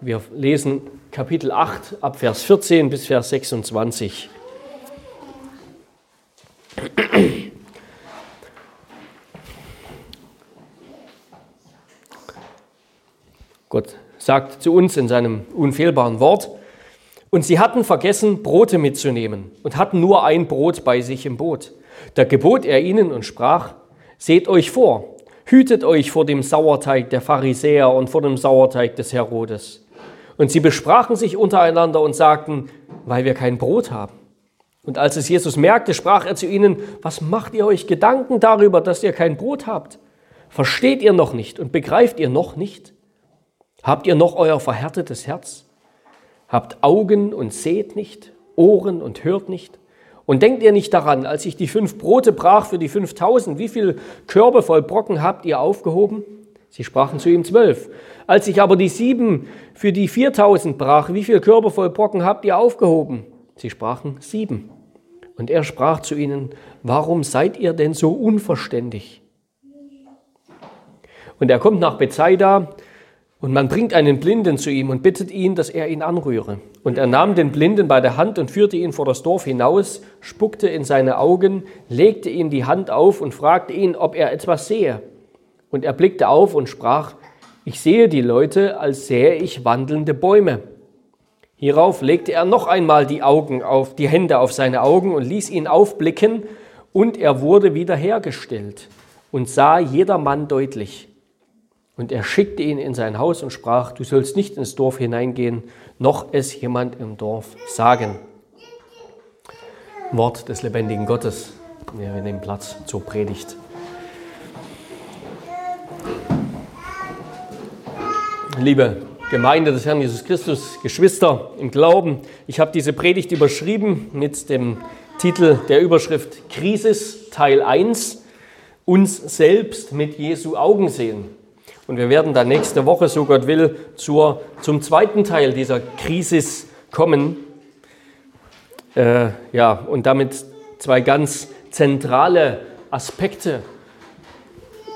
Wir lesen Kapitel 8 ab Vers 14 bis Vers 26. Gott sagt zu uns in seinem unfehlbaren Wort, und sie hatten vergessen, Brote mitzunehmen und hatten nur ein Brot bei sich im Boot. Da gebot er ihnen und sprach, seht euch vor, hütet euch vor dem Sauerteig der Pharisäer und vor dem Sauerteig des Herodes. Und sie besprachen sich untereinander und sagten, weil wir kein Brot haben. Und als es Jesus merkte, sprach er zu ihnen, was macht ihr euch Gedanken darüber, dass ihr kein Brot habt? Versteht ihr noch nicht und begreift ihr noch nicht? Habt ihr noch euer verhärtetes Herz? Habt Augen und seht nicht, Ohren und hört nicht? Und denkt ihr nicht daran, als ich die fünf Brote brach für die fünftausend, wie viel Körbe voll Brocken habt ihr aufgehoben? Sie sprachen zu ihm zwölf. Als ich aber die sieben für die viertausend brach, wie viel Körbe voll Brocken habt ihr aufgehoben? Sie sprachen sieben. Und er sprach zu ihnen, warum seid ihr denn so unverständig? Und er kommt nach Bethsaida und man bringt einen Blinden zu ihm und bittet ihn, dass er ihn anrühre. Und er nahm den Blinden bei der Hand und führte ihn vor das Dorf hinaus, spuckte in seine Augen, legte ihm die Hand auf und fragte ihn, ob er etwas sehe. Und er blickte auf und sprach, ich sehe die Leute, als sähe ich wandelnde Bäume. Hierauf legte er noch einmal die Augen auf, die Hände auf seine Augen und ließ ihn aufblicken, und er wurde wiederhergestellt und sah jedermann deutlich. Und er schickte ihn in sein Haus und sprach, du sollst nicht ins Dorf hineingehen, noch es jemand im Dorf sagen. Wort des lebendigen Gottes. Wir nehmen Platz zur Predigt. Liebe Gemeinde des Herrn Jesus Christus, Geschwister im Glauben, ich habe diese Predigt überschrieben mit dem Titel der Überschrift Krisis Teil 1, uns selbst mit Jesu Augen sehen. Und wir werden dann nächste Woche, so Gott will, zur, zum zweiten Teil dieser Krisis kommen. Äh, ja, und damit zwei ganz zentrale Aspekte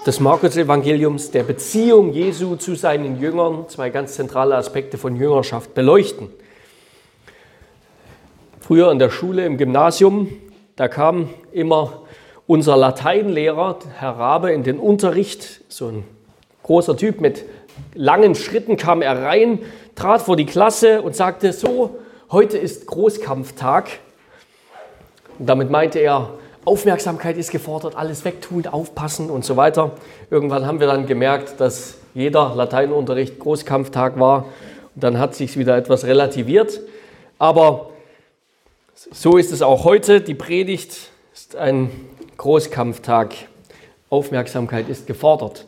des Markus-Evangeliums, der Beziehung Jesu zu seinen Jüngern, zwei ganz zentrale Aspekte von Jüngerschaft beleuchten. Früher in der Schule, im Gymnasium, da kam immer unser Lateinlehrer, Herr Rabe, in den Unterricht, so ein großer Typ mit langen Schritten kam er rein, trat vor die Klasse und sagte, so, heute ist Großkampftag. Und damit meinte er, Aufmerksamkeit ist gefordert, alles wegtun, aufpassen und so weiter. Irgendwann haben wir dann gemerkt, dass jeder Lateinunterricht Großkampftag war. Und dann hat sich wieder etwas relativiert. Aber so ist es auch heute. Die Predigt ist ein Großkampftag. Aufmerksamkeit ist gefordert.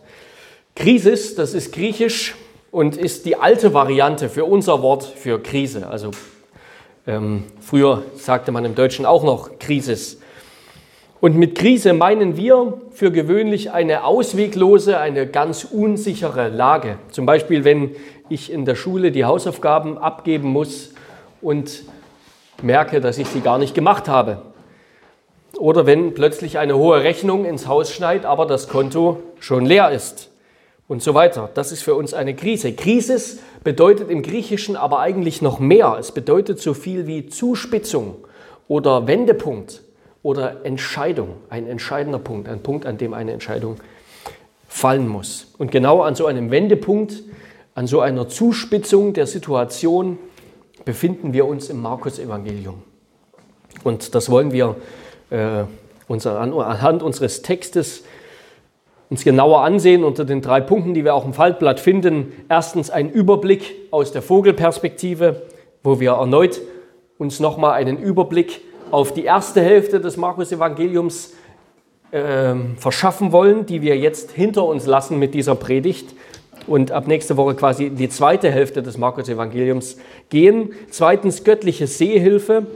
Krisis, das ist griechisch und ist die alte Variante für unser Wort für Krise. Also ähm, früher sagte man im Deutschen auch noch Krisis. Und mit Krise meinen wir für gewöhnlich eine ausweglose, eine ganz unsichere Lage. Zum Beispiel, wenn ich in der Schule die Hausaufgaben abgeben muss und merke, dass ich sie gar nicht gemacht habe. Oder wenn plötzlich eine hohe Rechnung ins Haus schneit, aber das Konto schon leer ist und so weiter. Das ist für uns eine Krise. Krisis bedeutet im Griechischen aber eigentlich noch mehr. Es bedeutet so viel wie Zuspitzung oder Wendepunkt oder Entscheidung. Ein entscheidender Punkt, ein Punkt, an dem eine Entscheidung fallen muss. Und genau an so einem Wendepunkt, an so einer Zuspitzung der Situation befinden wir uns im Markus-Evangelium. Und das wollen wir äh, anhand unseres Textes uns genauer ansehen unter den drei Punkten, die wir auch im Faltblatt finden. Erstens ein Überblick aus der Vogelperspektive, wo wir erneut uns nochmal einen Überblick auf die erste Hälfte des Markus-Evangeliums äh, verschaffen wollen, die wir jetzt hinter uns lassen mit dieser Predigt und ab nächste Woche quasi die zweite Hälfte des Markus-Evangeliums gehen. Zweitens göttliche Sehhilfe,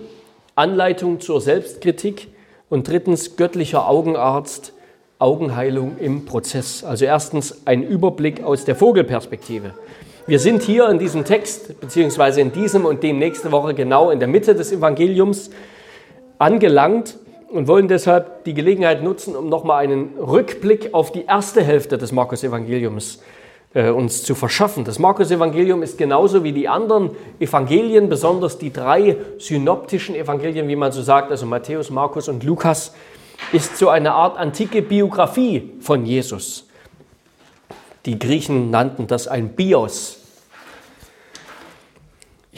Anleitung zur Selbstkritik und drittens göttlicher Augenarzt, Augenheilung im Prozess. Also erstens ein Überblick aus der Vogelperspektive. Wir sind hier in diesem Text, beziehungsweise in diesem und dem nächste Woche genau in der Mitte des Evangeliums angelangt und wollen deshalb die Gelegenheit nutzen, um nochmal einen Rückblick auf die erste Hälfte des Markus-Evangeliums äh, uns zu verschaffen. Das Markus-Evangelium ist genauso wie die anderen Evangelien, besonders die drei synoptischen Evangelien, wie man so sagt, also Matthäus, Markus und Lukas, ist so eine Art antike Biografie von Jesus. Die Griechen nannten das ein Bios.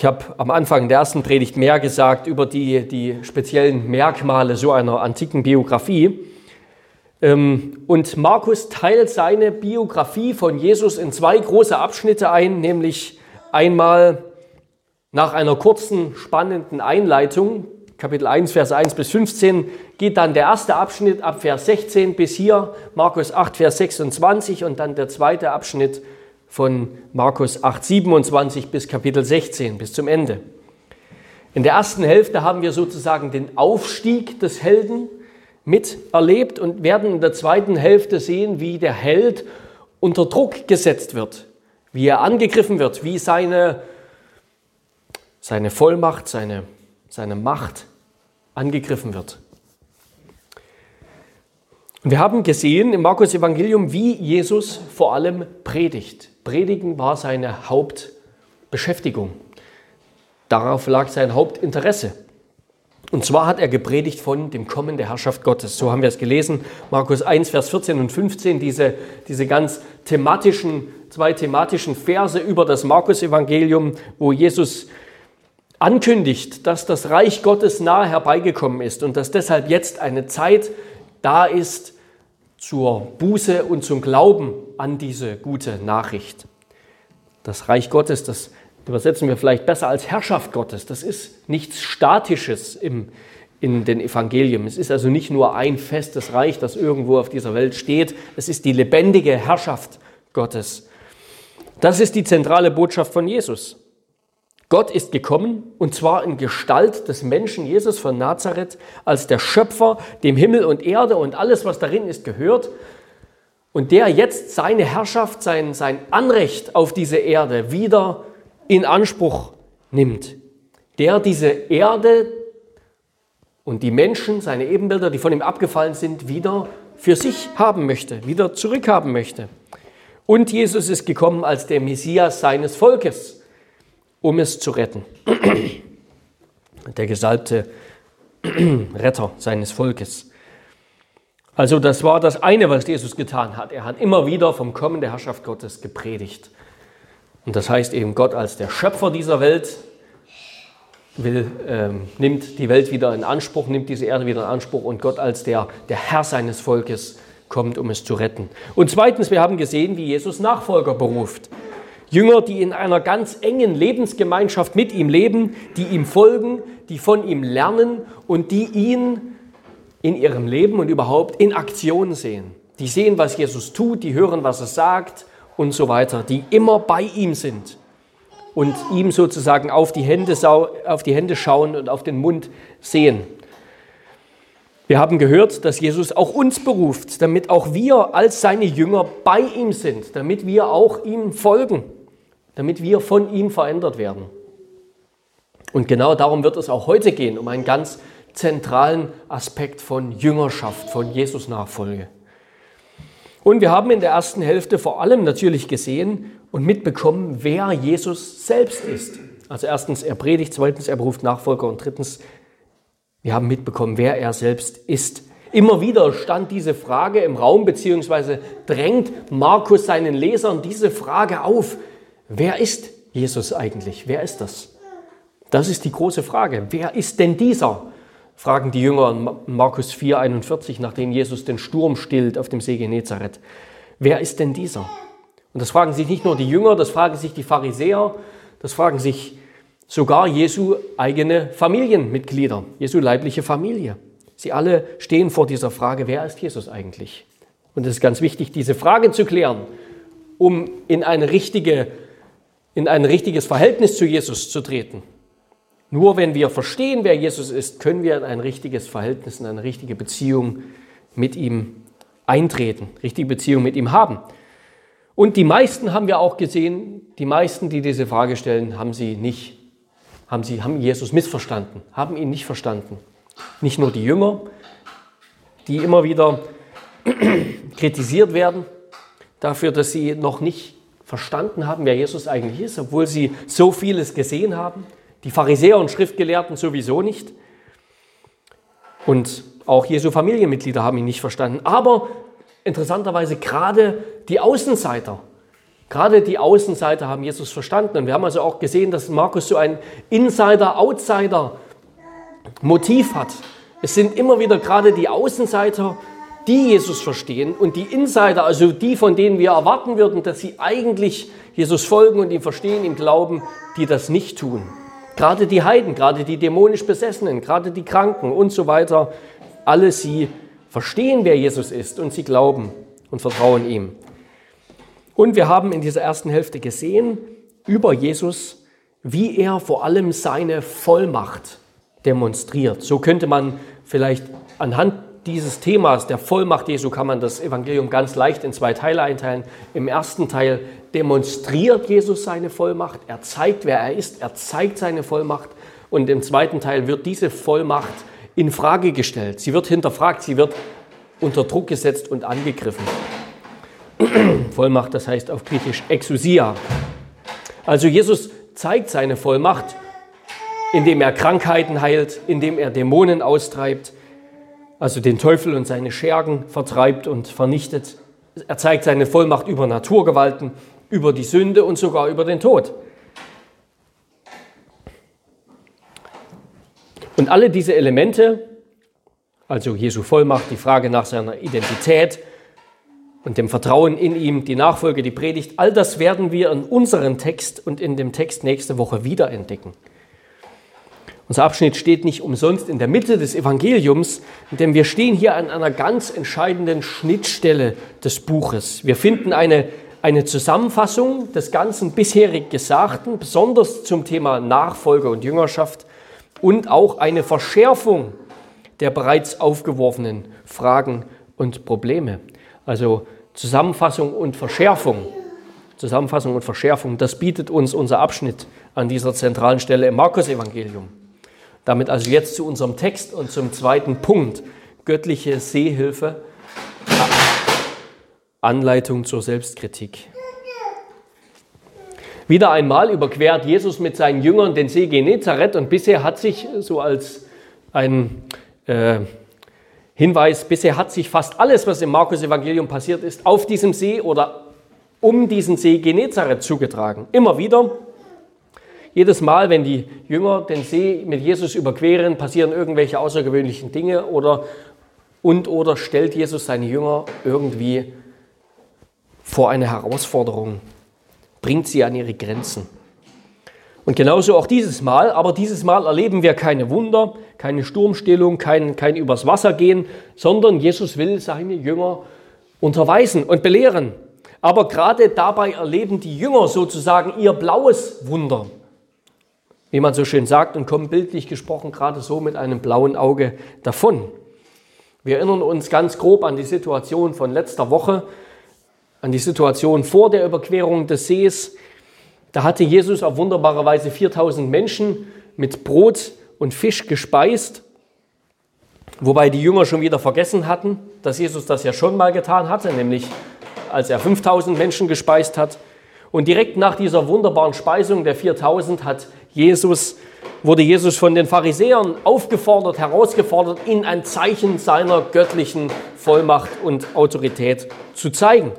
Ich habe am Anfang der ersten Predigt mehr gesagt über die, die speziellen Merkmale so einer antiken Biografie. Ähm, und Markus teilt seine Biografie von Jesus in zwei große Abschnitte ein, nämlich einmal nach einer kurzen, spannenden Einleitung, Kapitel 1, Vers 1 bis 15, geht dann der erste Abschnitt ab Vers 16 bis hier, Markus 8, Vers 26 und dann der zweite Abschnitt von Markus 8, 27 bis Kapitel 16, bis zum Ende. In der ersten Hälfte haben wir sozusagen den Aufstieg des Helden miterlebt und werden in der zweiten Hälfte sehen, wie der Held unter Druck gesetzt wird, wie er angegriffen wird, wie seine, seine Vollmacht, seine, seine Macht angegriffen wird. Und wir haben gesehen im Markus Evangelium, wie Jesus vor allem predigt. Predigen war seine Hauptbeschäftigung. Darauf lag sein Hauptinteresse. Und zwar hat er gepredigt von dem Kommen der Herrschaft Gottes. So haben wir es gelesen, Markus 1, Vers 14 und 15, diese, diese ganz thematischen, zwei thematischen Verse über das Markus-Evangelium, wo Jesus ankündigt, dass das Reich Gottes nahe herbeigekommen ist und dass deshalb jetzt eine Zeit da ist zur Buße und zum Glauben an diese gute Nachricht. Das Reich Gottes, das übersetzen wir vielleicht besser als Herrschaft Gottes, das ist nichts Statisches im, in den Evangelien. Es ist also nicht nur ein festes Reich, das irgendwo auf dieser Welt steht, es ist die lebendige Herrschaft Gottes. Das ist die zentrale Botschaft von Jesus. Gott ist gekommen und zwar in Gestalt des Menschen Jesus von Nazareth als der Schöpfer, dem Himmel und Erde und alles, was darin ist, gehört. Und der jetzt seine Herrschaft, sein, sein Anrecht auf diese Erde wieder in Anspruch nimmt. Der diese Erde und die Menschen, seine Ebenbilder, die von ihm abgefallen sind, wieder für sich haben möchte, wieder zurückhaben möchte. Und Jesus ist gekommen als der Messias seines Volkes um es zu retten. Der gesalbte Retter seines Volkes. Also das war das eine, was Jesus getan hat. Er hat immer wieder vom Kommen der Herrschaft Gottes gepredigt. Und das heißt eben, Gott als der Schöpfer dieser Welt will, ähm, nimmt die Welt wieder in Anspruch, nimmt diese Erde wieder in Anspruch und Gott als der, der Herr seines Volkes kommt, um es zu retten. Und zweitens, wir haben gesehen, wie Jesus Nachfolger beruft. Jünger, die in einer ganz engen Lebensgemeinschaft mit ihm leben, die ihm folgen, die von ihm lernen und die ihn in ihrem Leben und überhaupt in Aktion sehen. Die sehen, was Jesus tut, die hören, was er sagt und so weiter, die immer bei ihm sind und ihm sozusagen auf die Hände, auf die Hände schauen und auf den Mund sehen. Wir haben gehört, dass Jesus auch uns beruft, damit auch wir als seine Jünger bei ihm sind, damit wir auch ihm folgen damit wir von ihm verändert werden. Und genau darum wird es auch heute gehen, um einen ganz zentralen Aspekt von Jüngerschaft, von Jesus-Nachfolge. Und wir haben in der ersten Hälfte vor allem natürlich gesehen und mitbekommen, wer Jesus selbst ist. Also erstens, er predigt, zweitens, er beruft Nachfolger und drittens, wir haben mitbekommen, wer er selbst ist. Immer wieder stand diese Frage im Raum, beziehungsweise drängt Markus seinen Lesern diese Frage auf. Wer ist Jesus eigentlich? Wer ist das? Das ist die große Frage. Wer ist denn dieser? fragen die Jünger in Markus 4,41, nachdem Jesus den Sturm stillt auf dem See Genezareth. Wer ist denn dieser? Und das fragen sich nicht nur die Jünger, das fragen sich die Pharisäer, das fragen sich sogar Jesu eigene Familienmitglieder, Jesu leibliche Familie. Sie alle stehen vor dieser Frage, wer ist Jesus eigentlich? Und es ist ganz wichtig, diese Frage zu klären, um in eine richtige in ein richtiges Verhältnis zu Jesus zu treten. Nur wenn wir verstehen, wer Jesus ist, können wir in ein richtiges Verhältnis, in eine richtige Beziehung mit ihm eintreten, richtige Beziehung mit ihm haben. Und die meisten haben wir auch gesehen, die meisten, die diese Frage stellen, haben sie nicht, haben sie, haben Jesus missverstanden, haben ihn nicht verstanden. Nicht nur die Jünger, die immer wieder kritisiert werden dafür, dass sie noch nicht verstanden haben, wer Jesus eigentlich ist, obwohl sie so vieles gesehen haben. Die Pharisäer und Schriftgelehrten sowieso nicht. Und auch Jesu Familienmitglieder haben ihn nicht verstanden. Aber interessanterweise gerade die Außenseiter, gerade die Außenseiter haben Jesus verstanden. Und wir haben also auch gesehen, dass Markus so ein Insider-Outsider-Motiv hat. Es sind immer wieder gerade die Außenseiter, die Jesus verstehen und die Insider, also die, von denen wir erwarten würden, dass sie eigentlich Jesus folgen und ihm verstehen, ihm glauben, die das nicht tun. Gerade die Heiden, gerade die dämonisch Besessenen, gerade die Kranken und so weiter, alle sie verstehen, wer Jesus ist und sie glauben und vertrauen ihm. Und wir haben in dieser ersten Hälfte gesehen über Jesus, wie er vor allem seine Vollmacht demonstriert. So könnte man vielleicht anhand dieses Themas der Vollmacht Jesu kann man das Evangelium ganz leicht in zwei Teile einteilen. Im ersten Teil demonstriert Jesus seine Vollmacht, er zeigt, wer er ist, er zeigt seine Vollmacht und im zweiten Teil wird diese Vollmacht in Frage gestellt. Sie wird hinterfragt, sie wird unter Druck gesetzt und angegriffen. Vollmacht, das heißt auf Griechisch Exousia. Also Jesus zeigt seine Vollmacht, indem er Krankheiten heilt, indem er Dämonen austreibt, also den Teufel und seine Schergen vertreibt und vernichtet. Er zeigt seine Vollmacht über Naturgewalten, über die Sünde und sogar über den Tod. Und alle diese Elemente, also Jesu Vollmacht, die Frage nach seiner Identität und dem Vertrauen in ihm, die Nachfolge, die Predigt, all das werden wir in unserem Text und in dem Text nächste Woche wiederentdecken. Unser Abschnitt steht nicht umsonst in der Mitte des Evangeliums, denn wir stehen hier an einer ganz entscheidenden Schnittstelle des Buches. Wir finden eine, eine Zusammenfassung des ganzen bisherig Gesagten, besonders zum Thema Nachfolge und Jüngerschaft, und auch eine Verschärfung der bereits aufgeworfenen Fragen und Probleme. Also Zusammenfassung und Verschärfung. Zusammenfassung und Verschärfung, das bietet uns unser Abschnitt an dieser zentralen Stelle im Markus-Evangelium. Damit also jetzt zu unserem Text und zum zweiten Punkt, göttliche Sehhilfe, Anleitung zur Selbstkritik. Wieder einmal überquert Jesus mit seinen Jüngern den See Genezareth und bisher hat sich so als ein äh, Hinweis, bisher hat sich fast alles, was im Markus Evangelium passiert ist, auf diesem See oder um diesen See Genezareth zugetragen. Immer wieder jedes Mal, wenn die Jünger den See mit Jesus überqueren, passieren irgendwelche außergewöhnlichen Dinge oder und oder stellt Jesus seine Jünger irgendwie vor eine Herausforderung, bringt sie an ihre Grenzen. Und genauso auch dieses Mal, aber dieses Mal erleben wir keine Wunder, keine Sturmstillung, kein, kein übers Wasser gehen, sondern Jesus will seine Jünger unterweisen und belehren. Aber gerade dabei erleben die Jünger sozusagen ihr blaues Wunder wie man so schön sagt, und kommen bildlich gesprochen gerade so mit einem blauen Auge davon. Wir erinnern uns ganz grob an die Situation von letzter Woche, an die Situation vor der Überquerung des Sees. Da hatte Jesus auf wunderbare Weise 4000 Menschen mit Brot und Fisch gespeist, wobei die Jünger schon wieder vergessen hatten, dass Jesus das ja schon mal getan hatte, nämlich als er 5000 Menschen gespeist hat. Und direkt nach dieser wunderbaren Speisung der 4000 hat Jesus, wurde Jesus von den Pharisäern aufgefordert, herausgefordert, ihnen ein Zeichen seiner göttlichen Vollmacht und Autorität zu zeigen.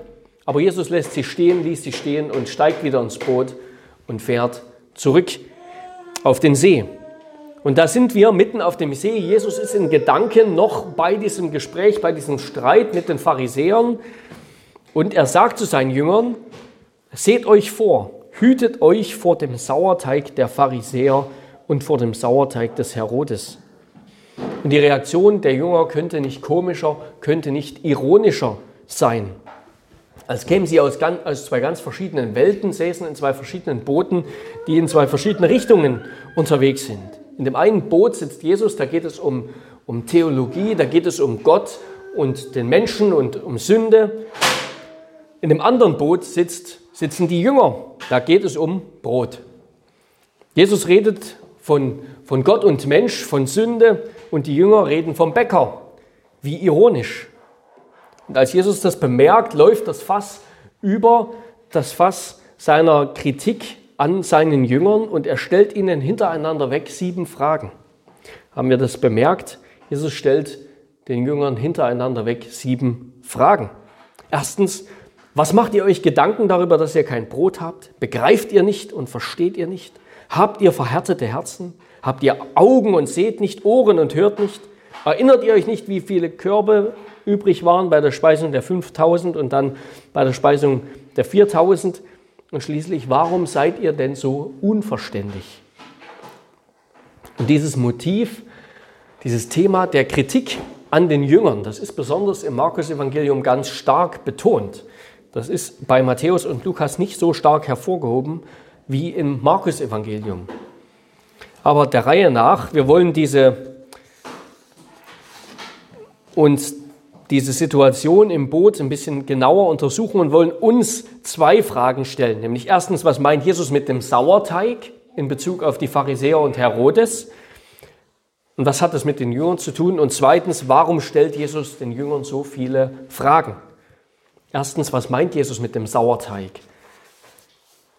Aber Jesus lässt sie stehen, ließ sie stehen und steigt wieder ins Boot und fährt zurück auf den See. Und da sind wir mitten auf dem See. Jesus ist in Gedanken noch bei diesem Gespräch, bei diesem Streit mit den Pharisäern. Und er sagt zu seinen Jüngern, seht euch vor, Hütet euch vor dem Sauerteig der Pharisäer und vor dem Sauerteig des Herodes. Und die Reaktion der Jünger könnte nicht komischer, könnte nicht ironischer sein. Als kämen sie aus, ganz, aus zwei ganz verschiedenen Welten, säßen in zwei verschiedenen Booten, die in zwei verschiedene Richtungen unterwegs sind. In dem einen Boot sitzt Jesus, da geht es um, um Theologie, da geht es um Gott und den Menschen und um Sünde. In dem anderen Boot sitzt sitzen die Jünger. Da geht es um Brot. Jesus redet von, von Gott und Mensch, von Sünde und die Jünger reden vom Bäcker. Wie ironisch. Und als Jesus das bemerkt, läuft das Fass über, das Fass seiner Kritik an seinen Jüngern und er stellt ihnen hintereinander weg sieben Fragen. Haben wir das bemerkt? Jesus stellt den Jüngern hintereinander weg sieben Fragen. Erstens, was macht ihr euch Gedanken darüber, dass ihr kein Brot habt? Begreift ihr nicht und versteht ihr nicht? Habt ihr verhärtete Herzen? Habt ihr Augen und seht nicht, Ohren und hört nicht? Erinnert ihr euch nicht, wie viele Körbe übrig waren bei der Speisung der 5000 und dann bei der Speisung der 4000? Und schließlich, warum seid ihr denn so unverständig? Und dieses Motiv, dieses Thema der Kritik an den Jüngern, das ist besonders im Markus-Evangelium ganz stark betont. Das ist bei Matthäus und Lukas nicht so stark hervorgehoben wie im Markus-Evangelium. Aber der Reihe nach, wir wollen diese uns diese Situation im Boot ein bisschen genauer untersuchen und wollen uns zwei Fragen stellen. Nämlich erstens, was meint Jesus mit dem Sauerteig in Bezug auf die Pharisäer und Herodes? Und was hat das mit den Jüngern zu tun? Und zweitens, warum stellt Jesus den Jüngern so viele Fragen? Erstens, was meint Jesus mit dem Sauerteig?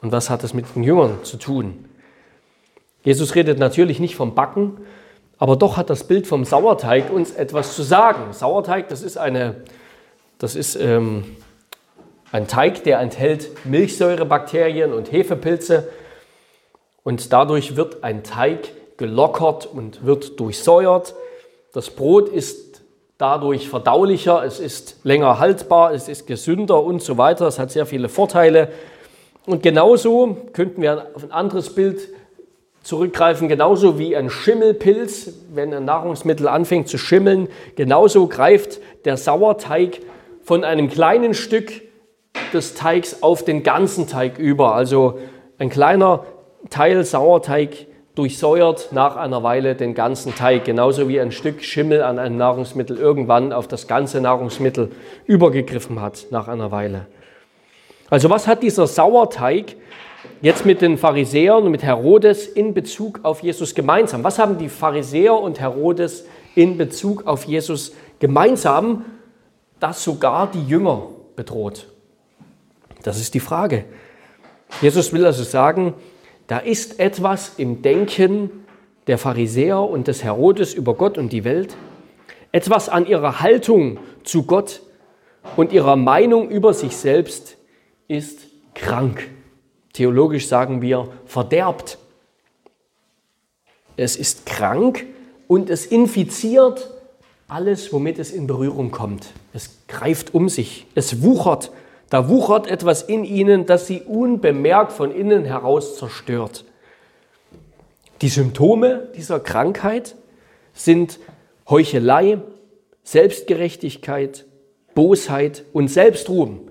Und was hat das mit den Jüngern zu tun? Jesus redet natürlich nicht vom Backen, aber doch hat das Bild vom Sauerteig uns etwas zu sagen. Sauerteig, das ist, eine, das ist ähm, ein Teig, der enthält Milchsäurebakterien und Hefepilze. Und dadurch wird ein Teig gelockert und wird durchsäuert. Das Brot ist dadurch verdaulicher, es ist länger haltbar, es ist gesünder und so weiter. Es hat sehr viele Vorteile. Und genauso könnten wir auf ein anderes Bild zurückgreifen, genauso wie ein Schimmelpilz, wenn ein Nahrungsmittel anfängt zu schimmeln, genauso greift der Sauerteig von einem kleinen Stück des Teigs auf den ganzen Teig über. Also ein kleiner Teil Sauerteig durchsäuert nach einer Weile den ganzen Teig, genauso wie ein Stück Schimmel an einem Nahrungsmittel irgendwann auf das ganze Nahrungsmittel übergegriffen hat nach einer Weile. Also was hat dieser Sauerteig jetzt mit den Pharisäern und mit Herodes in Bezug auf Jesus gemeinsam? Was haben die Pharisäer und Herodes in Bezug auf Jesus gemeinsam, das sogar die Jünger bedroht? Das ist die Frage. Jesus will also sagen, da ist etwas im Denken der Pharisäer und des Herodes über Gott und die Welt, etwas an ihrer Haltung zu Gott und ihrer Meinung über sich selbst ist krank. Theologisch sagen wir verderbt. Es ist krank und es infiziert alles, womit es in Berührung kommt. Es greift um sich, es wuchert. Da wuchert etwas in ihnen, das sie unbemerkt von innen heraus zerstört. Die Symptome dieser Krankheit sind Heuchelei, Selbstgerechtigkeit, Bosheit und Selbstruhm.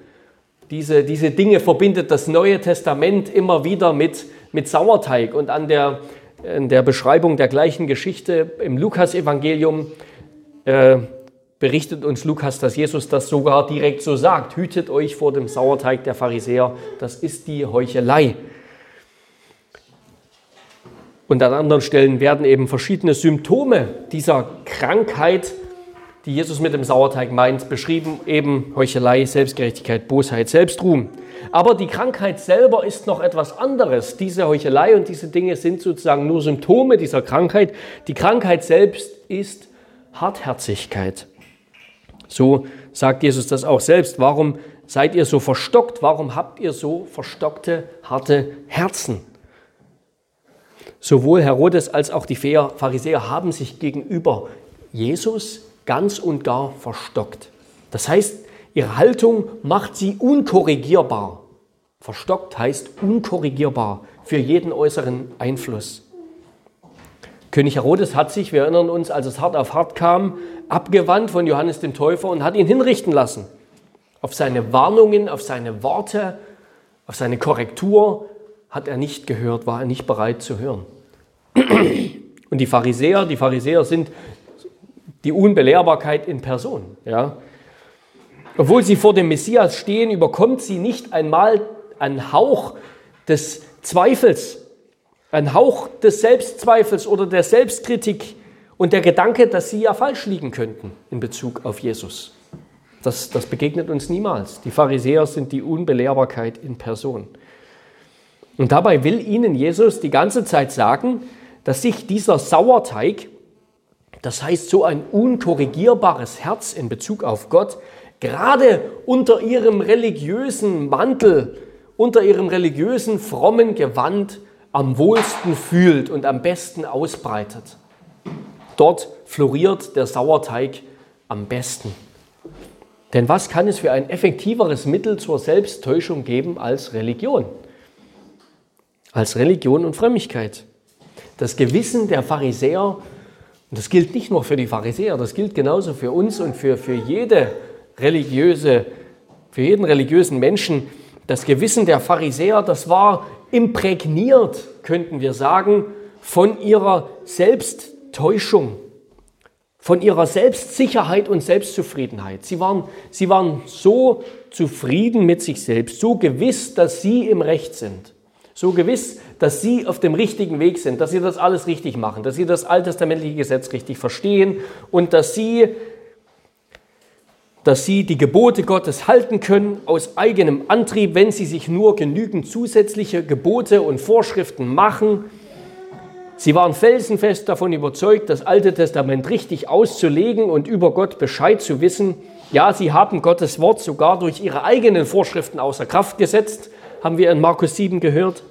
Diese, diese Dinge verbindet das Neue Testament immer wieder mit, mit Sauerteig. Und an der, in der Beschreibung der gleichen Geschichte im Lukasevangelium äh, berichtet uns Lukas, dass Jesus das sogar direkt so sagt. Hütet euch vor dem Sauerteig der Pharisäer, das ist die Heuchelei. Und an anderen Stellen werden eben verschiedene Symptome dieser Krankheit die Jesus mit dem Sauerteig meint, beschrieben eben Heuchelei, Selbstgerechtigkeit, Bosheit, Selbstruhm. Aber die Krankheit selber ist noch etwas anderes. Diese Heuchelei und diese Dinge sind sozusagen nur Symptome dieser Krankheit. Die Krankheit selbst ist Hartherzigkeit. So sagt Jesus das auch selbst. Warum seid ihr so verstockt? Warum habt ihr so verstockte, harte Herzen? Sowohl Herodes als auch die Pharisäer haben sich gegenüber Jesus ganz und gar verstockt. Das heißt, ihre Haltung macht sie unkorrigierbar. Verstockt heißt unkorrigierbar für jeden äußeren Einfluss. König Herodes hat sich, wir erinnern uns, als es hart auf hart kam, abgewandt von Johannes dem Täufer und hat ihn hinrichten lassen. Auf seine Warnungen, auf seine Worte, auf seine Korrektur hat er nicht gehört, war er nicht bereit zu hören. Und die Pharisäer, die Pharisäer sind die Unbelehrbarkeit in Person. Ja. Obwohl sie vor dem Messias stehen, überkommt sie nicht einmal ein Hauch des Zweifels, ein Hauch des Selbstzweifels oder der Selbstkritik und der Gedanke, dass sie ja falsch liegen könnten in Bezug auf Jesus. Das, das begegnet uns niemals. Die Pharisäer sind die Unbelehrbarkeit in Person. Und dabei will ihnen Jesus die ganze Zeit sagen, dass sich dieser Sauerteig, das heißt so ein unkorrigierbares Herz in Bezug auf Gott, gerade unter ihrem religiösen Mantel, unter ihrem religiösen frommen Gewand am wohlsten fühlt und am besten ausbreitet. Dort floriert der Sauerteig am besten. Denn was kann es für ein effektiveres Mittel zur Selbsttäuschung geben als Religion? Als Religion und Frömmigkeit. Das Gewissen der Pharisäer, und das gilt nicht nur für die Pharisäer, das gilt genauso für uns und für, für jede religiöse, für jeden religiösen Menschen, das Gewissen der Pharisäer, das war imprägniert, könnten wir sagen, von ihrer Selbsttäuschung, von ihrer Selbstsicherheit und Selbstzufriedenheit. Sie waren, sie waren so zufrieden mit sich selbst, so gewiss, dass sie im Recht sind, so gewiss, dass sie auf dem richtigen Weg sind, dass sie das alles richtig machen, dass sie das alttestamentliche Gesetz richtig verstehen und dass sie dass sie die Gebote Gottes halten können aus eigenem Antrieb, wenn sie sich nur genügend zusätzliche Gebote und Vorschriften machen. Sie waren felsenfest davon überzeugt, das Alte Testament richtig auszulegen und über Gott Bescheid zu wissen. Ja, sie haben Gottes Wort sogar durch ihre eigenen Vorschriften außer Kraft gesetzt, haben wir in Markus 7 gehört.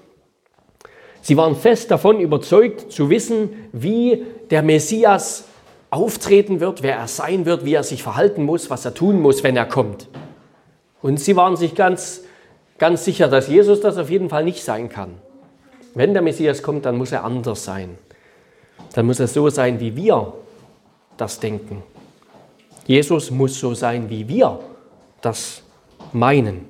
Sie waren fest davon überzeugt zu wissen, wie der Messias auftreten wird, wer er sein wird, wie er sich verhalten muss, was er tun muss, wenn er kommt. Und sie waren sich ganz, ganz sicher, dass Jesus das auf jeden Fall nicht sein kann. Wenn der Messias kommt, dann muss er anders sein. Dann muss er so sein, wie wir das denken. Jesus muss so sein, wie wir das meinen.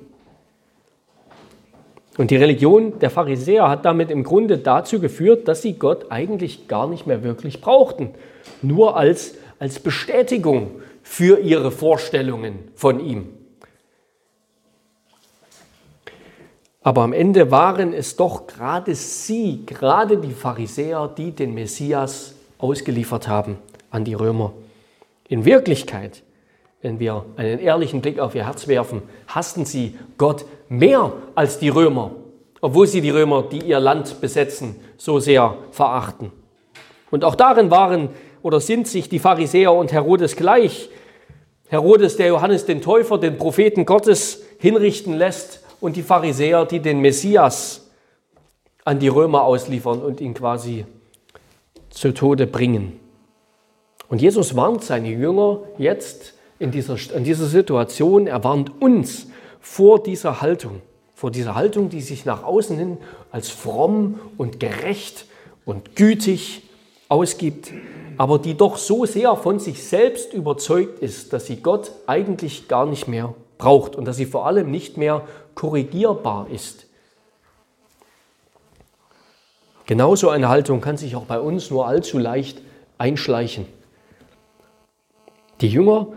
Und die Religion der Pharisäer hat damit im Grunde dazu geführt, dass sie Gott eigentlich gar nicht mehr wirklich brauchten, nur als, als Bestätigung für ihre Vorstellungen von ihm. Aber am Ende waren es doch gerade sie, gerade die Pharisäer, die den Messias ausgeliefert haben an die Römer. In Wirklichkeit, wenn wir einen ehrlichen Blick auf ihr Herz werfen, hassten sie Gott mehr als die Römer, obwohl sie die Römer, die ihr Land besetzen, so sehr verachten. Und auch darin waren oder sind sich die Pharisäer und Herodes gleich. Herodes, der Johannes den Täufer, den Propheten Gottes, hinrichten lässt und die Pharisäer, die den Messias an die Römer ausliefern und ihn quasi zu Tode bringen. Und Jesus warnt seine Jünger jetzt in dieser, in dieser Situation, er warnt uns vor dieser Haltung, vor dieser Haltung, die sich nach außen hin als fromm und gerecht und gütig ausgibt, aber die doch so sehr von sich selbst überzeugt ist, dass sie Gott eigentlich gar nicht mehr braucht und dass sie vor allem nicht mehr korrigierbar ist. Genauso eine Haltung kann sich auch bei uns nur allzu leicht einschleichen. Die Jünger,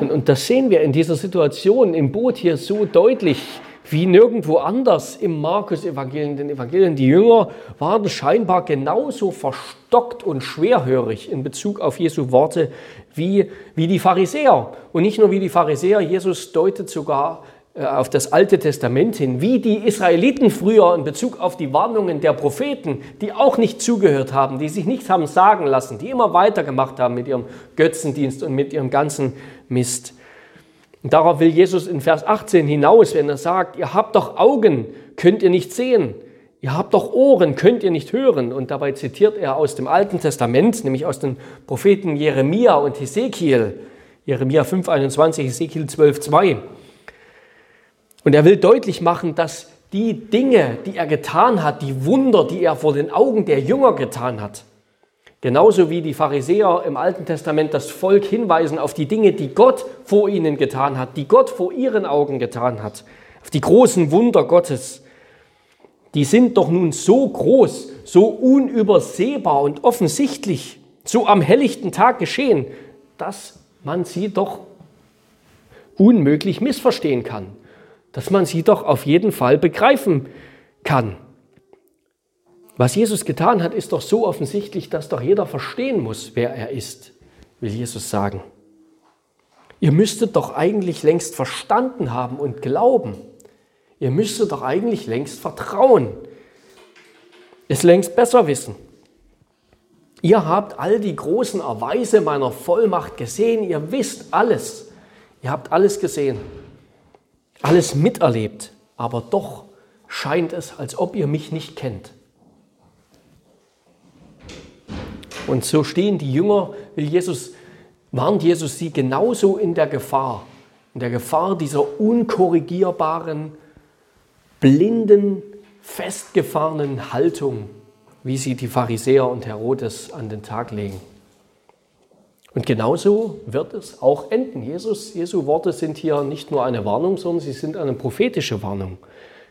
und, und das sehen wir in dieser Situation im Boot hier so deutlich, wie nirgendwo anders im Markus-Evangelium, den Evangelien. Die Jünger waren scheinbar genauso verstockt und schwerhörig in Bezug auf Jesu Worte wie, wie die Pharisäer. Und nicht nur wie die Pharisäer, Jesus deutet sogar äh, auf das Alte Testament hin, wie die Israeliten früher in Bezug auf die Warnungen der Propheten, die auch nicht zugehört haben, die sich nichts haben sagen lassen, die immer weitergemacht haben mit ihrem Götzendienst und mit ihrem ganzen Mist. Und darauf will Jesus in Vers 18 hinaus, wenn er sagt, ihr habt doch Augen, könnt ihr nicht sehen. Ihr habt doch Ohren, könnt ihr nicht hören. Und dabei zitiert er aus dem Alten Testament, nämlich aus den Propheten Jeremia und Hesekiel. Jeremia 5,21, Hesekiel 12,2. Und er will deutlich machen, dass die Dinge, die er getan hat, die Wunder, die er vor den Augen der Jünger getan hat, Genauso wie die Pharisäer im Alten Testament das Volk hinweisen auf die Dinge, die Gott vor ihnen getan hat, die Gott vor ihren Augen getan hat, auf die großen Wunder Gottes. Die sind doch nun so groß, so unübersehbar und offensichtlich, so am helllichten Tag geschehen, dass man sie doch unmöglich missverstehen kann, dass man sie doch auf jeden Fall begreifen kann. Was Jesus getan hat, ist doch so offensichtlich, dass doch jeder verstehen muss, wer er ist, will Jesus sagen. Ihr müsstet doch eigentlich längst verstanden haben und glauben. Ihr müsstet doch eigentlich längst vertrauen, es längst besser wissen. Ihr habt all die großen Erweise meiner Vollmacht gesehen, ihr wisst alles. Ihr habt alles gesehen, alles miterlebt, aber doch scheint es, als ob ihr mich nicht kennt. Und so stehen die Jünger, will Jesus, warnt Jesus sie genauso in der Gefahr, in der Gefahr dieser unkorrigierbaren, blinden, festgefahrenen Haltung, wie sie die Pharisäer und Herodes an den Tag legen. Und genauso wird es auch enden. Jesus, Jesu Worte sind hier nicht nur eine Warnung, sondern sie sind eine prophetische Warnung.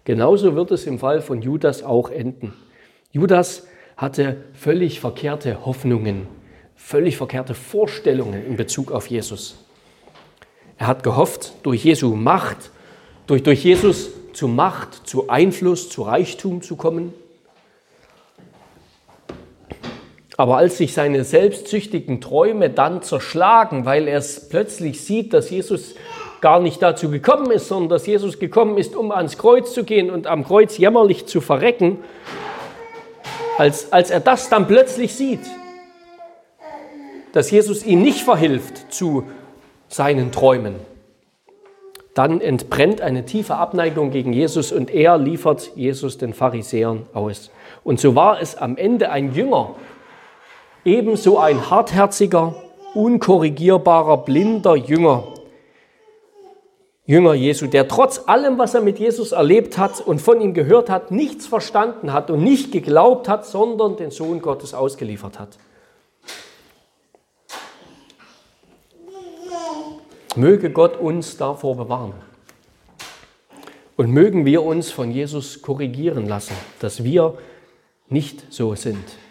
Genauso wird es im Fall von Judas auch enden. Judas hatte völlig verkehrte Hoffnungen, völlig verkehrte Vorstellungen in Bezug auf Jesus. Er hat gehofft, durch Jesu Macht, durch, durch Jesus zu Macht, zu Einfluss, zu Reichtum zu kommen. Aber als sich seine selbstsüchtigen Träume dann zerschlagen, weil er es plötzlich sieht, dass Jesus gar nicht dazu gekommen ist, sondern dass Jesus gekommen ist, um ans Kreuz zu gehen und am Kreuz jämmerlich zu verrecken, als, als er das dann plötzlich sieht, dass Jesus ihm nicht verhilft zu seinen Träumen, dann entbrennt eine tiefe Abneigung gegen Jesus und er liefert Jesus den Pharisäern aus. Und so war es am Ende ein Jünger, ebenso ein hartherziger, unkorrigierbarer, blinder Jünger, Jünger Jesu, der trotz allem, was er mit Jesus erlebt hat und von ihm gehört hat, nichts verstanden hat und nicht geglaubt hat, sondern den Sohn Gottes ausgeliefert hat. Möge Gott uns davor bewahren. Und mögen wir uns von Jesus korrigieren lassen, dass wir nicht so sind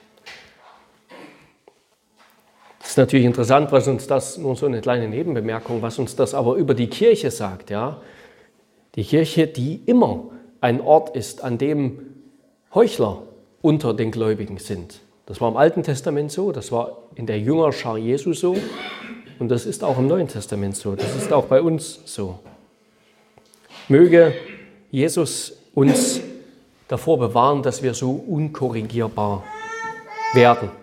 ist natürlich interessant, was uns das, nur so eine kleine Nebenbemerkung, was uns das aber über die Kirche sagt. Ja? Die Kirche, die immer ein Ort ist, an dem Heuchler unter den Gläubigen sind. Das war im Alten Testament so, das war in der Jüngerschar Jesu so und das ist auch im Neuen Testament so, das ist auch bei uns so. Möge Jesus uns davor bewahren, dass wir so unkorrigierbar werden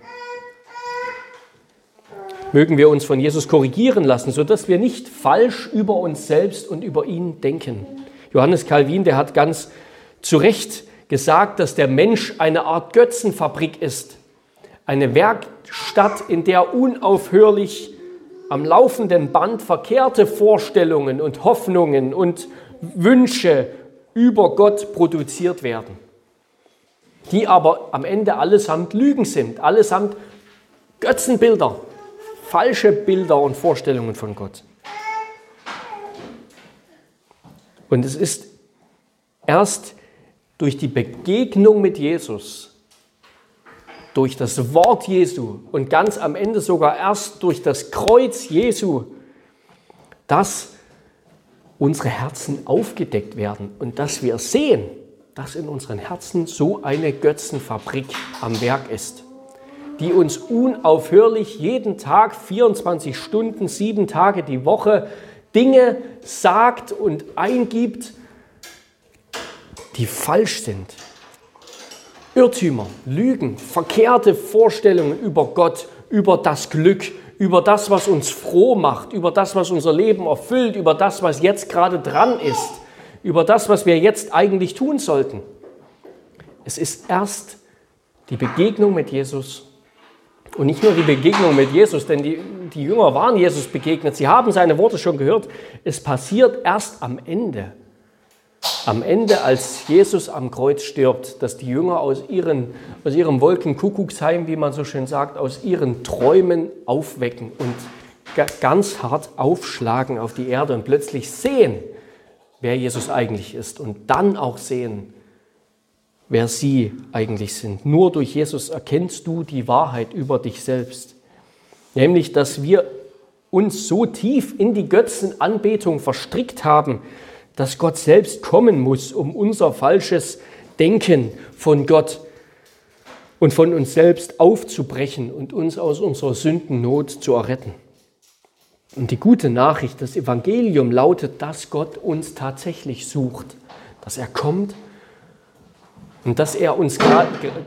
mögen wir uns von Jesus korrigieren lassen, sodass wir nicht falsch über uns selbst und über ihn denken. Johannes Calvin, der hat ganz zu Recht gesagt, dass der Mensch eine Art Götzenfabrik ist. Eine Werkstatt, in der unaufhörlich am laufenden Band verkehrte Vorstellungen und Hoffnungen und Wünsche über Gott produziert werden, die aber am Ende allesamt Lügen sind, allesamt Götzenbilder, falsche Bilder und Vorstellungen von Gott. Und es ist erst durch die Begegnung mit Jesus, durch das Wort Jesu und ganz am Ende sogar erst durch das Kreuz Jesu, dass unsere Herzen aufgedeckt werden und dass wir sehen, dass in unseren Herzen so eine Götzenfabrik am Werk ist die uns unaufhörlich jeden Tag, 24 Stunden, sieben Tage die Woche Dinge sagt und eingibt, die falsch sind. Irrtümer, Lügen, verkehrte Vorstellungen über Gott, über das Glück, über das, was uns froh macht, über das, was unser Leben erfüllt, über das, was jetzt gerade dran ist, über das, was wir jetzt eigentlich tun sollten. Es ist erst die Begegnung mit Jesus und nicht nur die Begegnung mit Jesus, denn die, die Jünger waren Jesus begegnet, sie haben seine Worte schon gehört. Es passiert erst am Ende. Am Ende, als Jesus am Kreuz stirbt, dass die Jünger aus, ihren, aus ihrem Wolkenkuckucksheim, wie man so schön sagt, aus ihren Träumen aufwecken und ganz hart aufschlagen auf die Erde und plötzlich sehen, wer Jesus eigentlich ist und dann auch sehen, wer sie eigentlich sind. Nur durch Jesus erkennst du die Wahrheit über dich selbst. Nämlich, dass wir uns so tief in die Götzenanbetung verstrickt haben, dass Gott selbst kommen muss, um unser falsches Denken von Gott und von uns selbst aufzubrechen und uns aus unserer Sündennot zu erretten. Und die gute Nachricht, das Evangelium lautet, dass Gott uns tatsächlich sucht, dass er kommt und dass er uns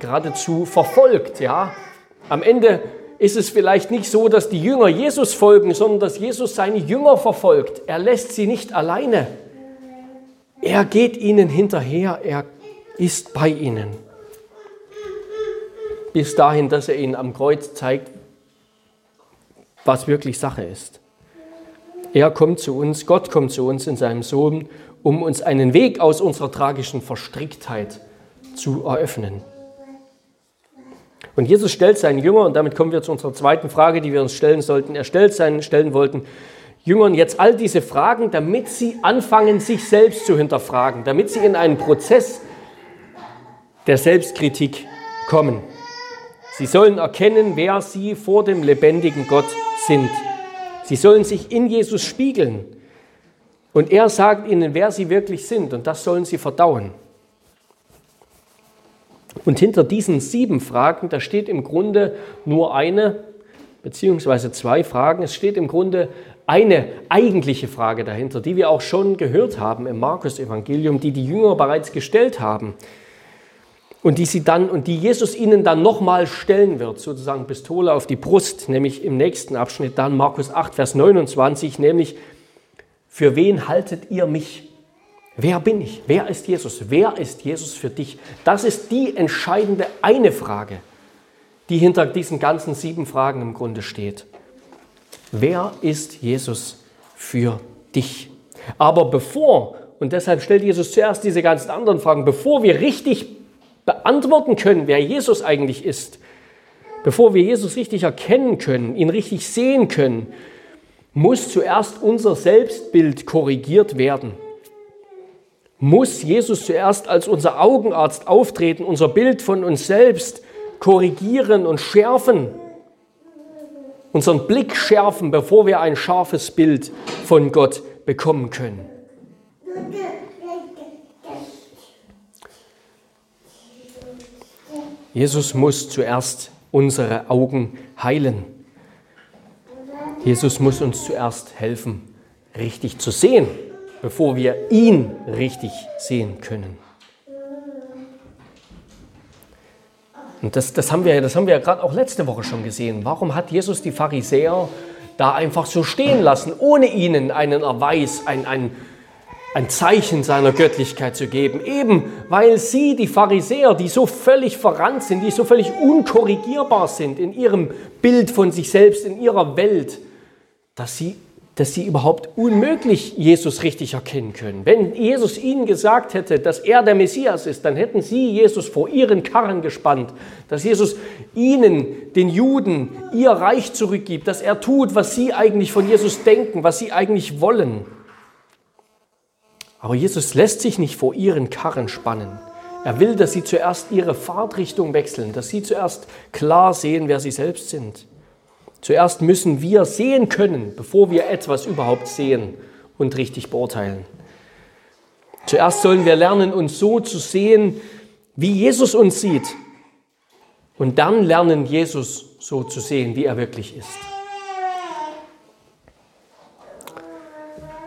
geradezu verfolgt. Ja? Am Ende ist es vielleicht nicht so, dass die Jünger Jesus folgen, sondern dass Jesus seine Jünger verfolgt. Er lässt sie nicht alleine. Er geht ihnen hinterher, er ist bei ihnen. Bis dahin, dass er ihnen am Kreuz zeigt, was wirklich Sache ist. Er kommt zu uns, Gott kommt zu uns in seinem Sohn, um uns einen Weg aus unserer tragischen Verstricktheit zu eröffnen. Und Jesus stellt seinen Jüngern, und damit kommen wir zu unserer zweiten Frage, die wir uns stellen sollten, er stellt seinen, stellen wollten, Jüngern jetzt all diese Fragen, damit sie anfangen, sich selbst zu hinterfragen, damit sie in einen Prozess der Selbstkritik kommen. Sie sollen erkennen, wer sie vor dem lebendigen Gott sind. Sie sollen sich in Jesus spiegeln. Und er sagt ihnen, wer sie wirklich sind. Und das sollen sie verdauen. Und hinter diesen sieben Fragen, da steht im Grunde nur eine, beziehungsweise zwei Fragen. Es steht im Grunde eine eigentliche Frage dahinter, die wir auch schon gehört haben im Markus-Evangelium, die die Jünger bereits gestellt haben und die sie dann und die Jesus ihnen dann nochmal stellen wird, sozusagen Pistole auf die Brust, nämlich im nächsten Abschnitt dann Markus 8, Vers 29, nämlich für wen haltet ihr mich? Wer bin ich? Wer ist Jesus? Wer ist Jesus für dich? Das ist die entscheidende eine Frage, die hinter diesen ganzen sieben Fragen im Grunde steht. Wer ist Jesus für dich? Aber bevor, und deshalb stellt Jesus zuerst diese ganzen anderen Fragen, bevor wir richtig beantworten können, wer Jesus eigentlich ist, bevor wir Jesus richtig erkennen können, ihn richtig sehen können, muss zuerst unser Selbstbild korrigiert werden. Muss Jesus zuerst als unser Augenarzt auftreten, unser Bild von uns selbst korrigieren und schärfen unseren Blick schärfen, bevor wir ein scharfes Bild von Gott bekommen können. Jesus muss zuerst unsere Augen heilen. Jesus muss uns zuerst helfen, richtig zu sehen, bevor wir ihn richtig sehen können. Und das, das haben wir, das haben wir ja gerade auch letzte Woche schon gesehen. Warum hat Jesus die Pharisäer da einfach so stehen lassen, ohne ihnen einen Erweis, ein, ein, ein Zeichen seiner Göttlichkeit zu geben? Eben weil sie, die Pharisäer, die so völlig verrannt sind, die so völlig unkorrigierbar sind in ihrem Bild von sich selbst, in ihrer Welt, dass sie dass sie überhaupt unmöglich Jesus richtig erkennen können. Wenn Jesus ihnen gesagt hätte, dass er der Messias ist, dann hätten sie Jesus vor ihren Karren gespannt, dass Jesus ihnen, den Juden, ihr Reich zurückgibt, dass er tut, was sie eigentlich von Jesus denken, was sie eigentlich wollen. Aber Jesus lässt sich nicht vor ihren Karren spannen. Er will, dass sie zuerst ihre Fahrtrichtung wechseln, dass sie zuerst klar sehen, wer sie selbst sind. Zuerst müssen wir sehen können, bevor wir etwas überhaupt sehen und richtig beurteilen. Zuerst sollen wir lernen, uns so zu sehen, wie Jesus uns sieht. Und dann lernen, Jesus so zu sehen, wie er wirklich ist.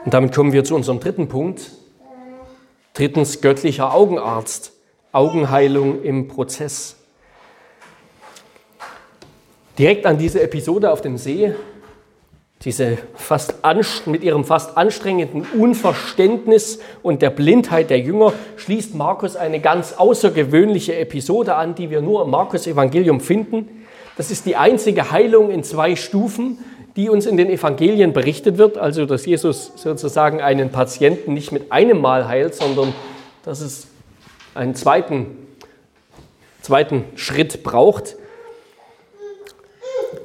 Und damit kommen wir zu unserem dritten Punkt. Drittens, göttlicher Augenarzt. Augenheilung im Prozess. Direkt an diese Episode auf dem See, diese fast mit ihrem fast anstrengenden Unverständnis und der Blindheit der Jünger schließt Markus eine ganz außergewöhnliche Episode an, die wir nur im Markus-Evangelium finden. Das ist die einzige Heilung in zwei Stufen, die uns in den Evangelien berichtet wird. Also, dass Jesus sozusagen einen Patienten nicht mit einem Mal heilt, sondern dass es einen zweiten, zweiten Schritt braucht.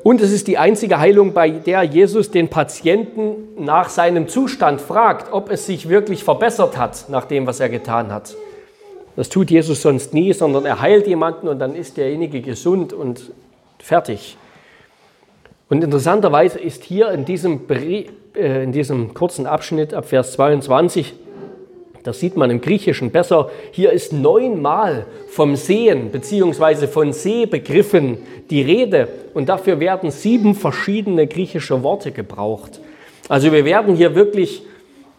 Und es ist die einzige Heilung, bei der Jesus den Patienten nach seinem Zustand fragt, ob es sich wirklich verbessert hat nach dem, was er getan hat. Das tut Jesus sonst nie, sondern er heilt jemanden und dann ist derjenige gesund und fertig. Und interessanterweise ist hier in diesem, äh, in diesem kurzen Abschnitt ab Vers 22 das sieht man im Griechischen besser. Hier ist neunmal vom Sehen bzw. von Sehbegriffen die Rede und dafür werden sieben verschiedene griechische Worte gebraucht. Also wir werden hier wirklich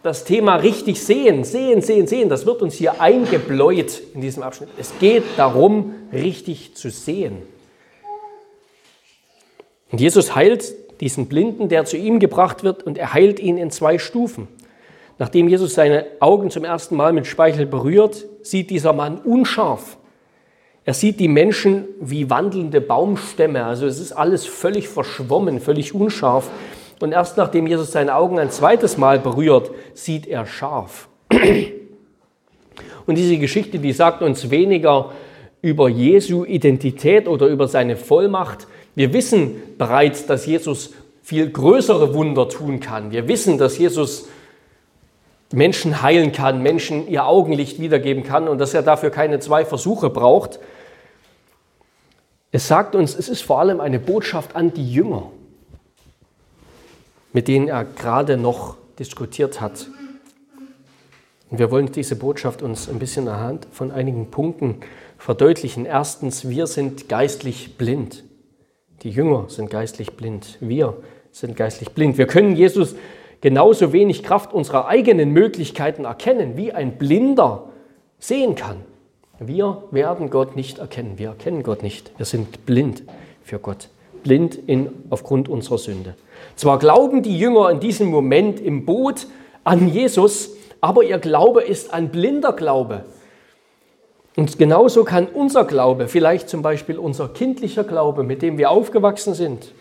das Thema richtig sehen, sehen, sehen, sehen, das wird uns hier eingebläut in diesem Abschnitt. Es geht darum, richtig zu sehen. Und Jesus heilt diesen Blinden, der zu ihm gebracht wird, und er heilt ihn in zwei Stufen. Nachdem Jesus seine Augen zum ersten Mal mit Speichel berührt, sieht dieser Mann unscharf. Er sieht die Menschen wie wandelnde Baumstämme. Also es ist alles völlig verschwommen, völlig unscharf. Und erst nachdem Jesus seine Augen ein zweites Mal berührt, sieht er scharf. Und diese Geschichte, die sagt uns weniger über Jesu Identität oder über seine Vollmacht. Wir wissen bereits, dass Jesus viel größere Wunder tun kann. Wir wissen, dass Jesus Menschen heilen kann, Menschen ihr Augenlicht wiedergeben kann und dass er dafür keine zwei Versuche braucht. Es sagt uns, es ist vor allem eine Botschaft an die Jünger, mit denen er gerade noch diskutiert hat. Und wir wollen diese Botschaft uns ein bisschen anhand von einigen Punkten verdeutlichen. Erstens, wir sind geistlich blind. Die Jünger sind geistlich blind. Wir sind geistlich blind. Wir können Jesus genauso wenig Kraft unserer eigenen Möglichkeiten erkennen, wie ein Blinder sehen kann. Wir werden Gott nicht erkennen. Wir erkennen Gott nicht. Wir sind blind für Gott. Blind in, aufgrund unserer Sünde. Zwar glauben die Jünger in diesem Moment im Boot an Jesus, aber ihr Glaube ist ein blinder Glaube. Und genauso kann unser Glaube, vielleicht zum Beispiel unser kindlicher Glaube, mit dem wir aufgewachsen sind,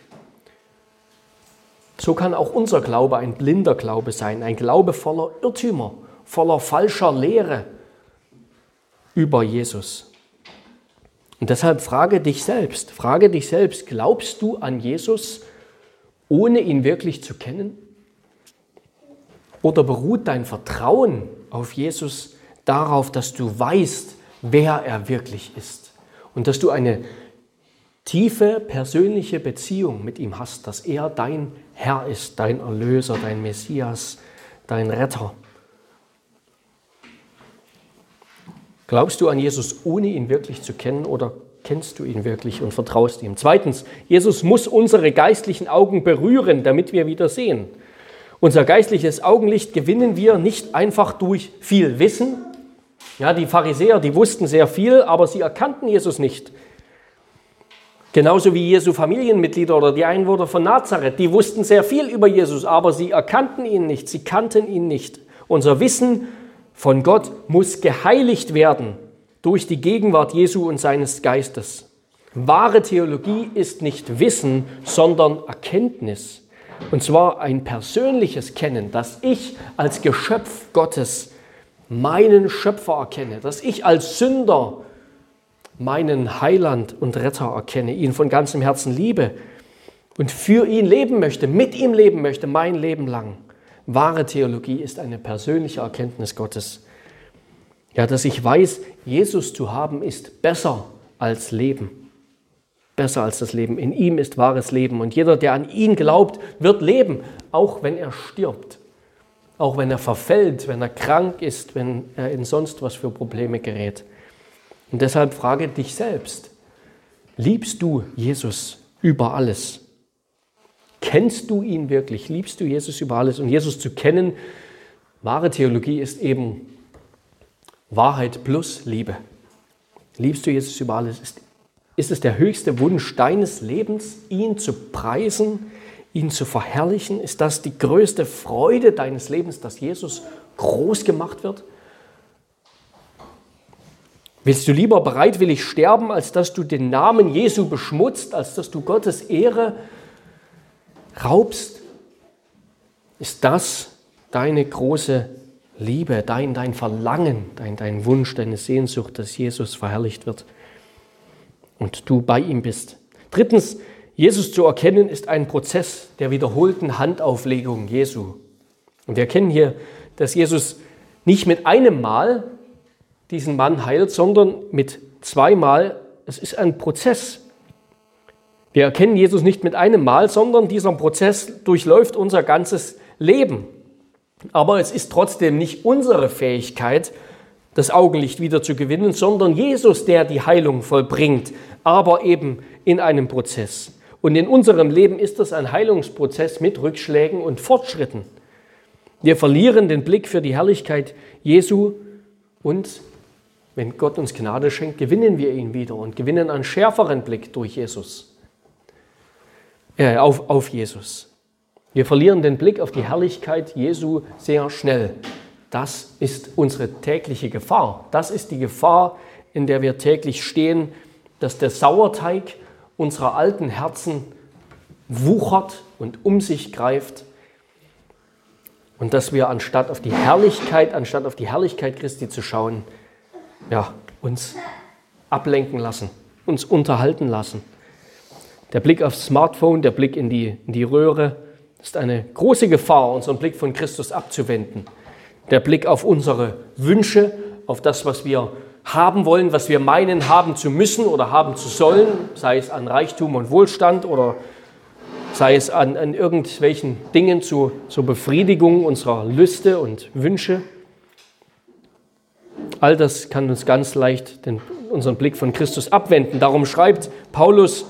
so kann auch unser Glaube ein blinder Glaube sein, ein Glaube voller Irrtümer, voller falscher Lehre über Jesus. Und deshalb frage dich selbst, frage dich selbst, glaubst du an Jesus, ohne ihn wirklich zu kennen? Oder beruht dein Vertrauen auf Jesus darauf, dass du weißt, wer er wirklich ist und dass du eine tiefe persönliche Beziehung mit ihm hast, dass er dein Herr ist, dein Erlöser, dein Messias, dein Retter. Glaubst du an Jesus, ohne ihn wirklich zu kennen oder kennst du ihn wirklich und vertraust ihm? Zweitens, Jesus muss unsere geistlichen Augen berühren, damit wir wieder sehen. Unser geistliches Augenlicht gewinnen wir nicht einfach durch viel Wissen. Ja, die Pharisäer, die wussten sehr viel, aber sie erkannten Jesus nicht. Genauso wie Jesu Familienmitglieder oder die Einwohner von Nazareth, die wussten sehr viel über Jesus, aber sie erkannten ihn nicht, sie kannten ihn nicht. Unser Wissen von Gott muss geheiligt werden durch die Gegenwart Jesu und seines Geistes. Wahre Theologie ist nicht Wissen, sondern Erkenntnis. Und zwar ein persönliches Kennen, dass ich als Geschöpf Gottes meinen Schöpfer erkenne, dass ich als Sünder meinen Heiland und Retter erkenne, ihn von ganzem Herzen liebe und für ihn leben möchte, mit ihm leben möchte, mein Leben lang. Wahre Theologie ist eine persönliche Erkenntnis Gottes. Ja, dass ich weiß, Jesus zu haben ist besser als Leben. Besser als das Leben. In ihm ist wahres Leben. Und jeder, der an ihn glaubt, wird leben, auch wenn er stirbt. Auch wenn er verfällt, wenn er krank ist, wenn er in sonst was für Probleme gerät. Und deshalb frage dich selbst, liebst du Jesus über alles? Kennst du ihn wirklich? Liebst du Jesus über alles? Und Jesus zu kennen, wahre Theologie ist eben Wahrheit plus Liebe. Liebst du Jesus über alles? Ist, ist es der höchste Wunsch deines Lebens, ihn zu preisen, ihn zu verherrlichen? Ist das die größte Freude deines Lebens, dass Jesus groß gemacht wird? Willst du lieber bereitwillig sterben, als dass du den Namen Jesu beschmutzt, als dass du Gottes Ehre raubst? Ist das deine große Liebe, dein, dein Verlangen, dein, dein Wunsch, deine Sehnsucht, dass Jesus verherrlicht wird und du bei ihm bist? Drittens, Jesus zu erkennen ist ein Prozess der wiederholten Handauflegung Jesu. Und wir erkennen hier, dass Jesus nicht mit einem Mal diesen Mann heilt, sondern mit zweimal. Es ist ein Prozess. Wir erkennen Jesus nicht mit einem Mal, sondern dieser Prozess durchläuft unser ganzes Leben. Aber es ist trotzdem nicht unsere Fähigkeit, das Augenlicht wieder zu gewinnen, sondern Jesus, der die Heilung vollbringt, aber eben in einem Prozess. Und in unserem Leben ist das ein Heilungsprozess mit Rückschlägen und Fortschritten. Wir verlieren den Blick für die Herrlichkeit Jesu und wenn Gott uns Gnade schenkt, gewinnen wir ihn wieder und gewinnen einen schärferen Blick durch Jesus. Äh, auf, auf Jesus. Wir verlieren den Blick auf die Herrlichkeit Jesu sehr schnell. Das ist unsere tägliche Gefahr. Das ist die Gefahr, in der wir täglich stehen, dass der Sauerteig unserer alten Herzen wuchert und um sich greift und dass wir anstatt auf die Herrlichkeit, anstatt auf die Herrlichkeit Christi zu schauen, ja, uns ablenken lassen, uns unterhalten lassen. Der Blick aufs Smartphone, der Blick in die, in die Röhre, ist eine große Gefahr, unseren Blick von Christus abzuwenden. Der Blick auf unsere Wünsche, auf das, was wir haben wollen, was wir meinen, haben zu müssen oder haben zu sollen, sei es an Reichtum und Wohlstand oder sei es an, an irgendwelchen Dingen zu, zur Befriedigung unserer Lüste und Wünsche. All das kann uns ganz leicht den, unseren Blick von Christus abwenden. Darum schreibt Paulus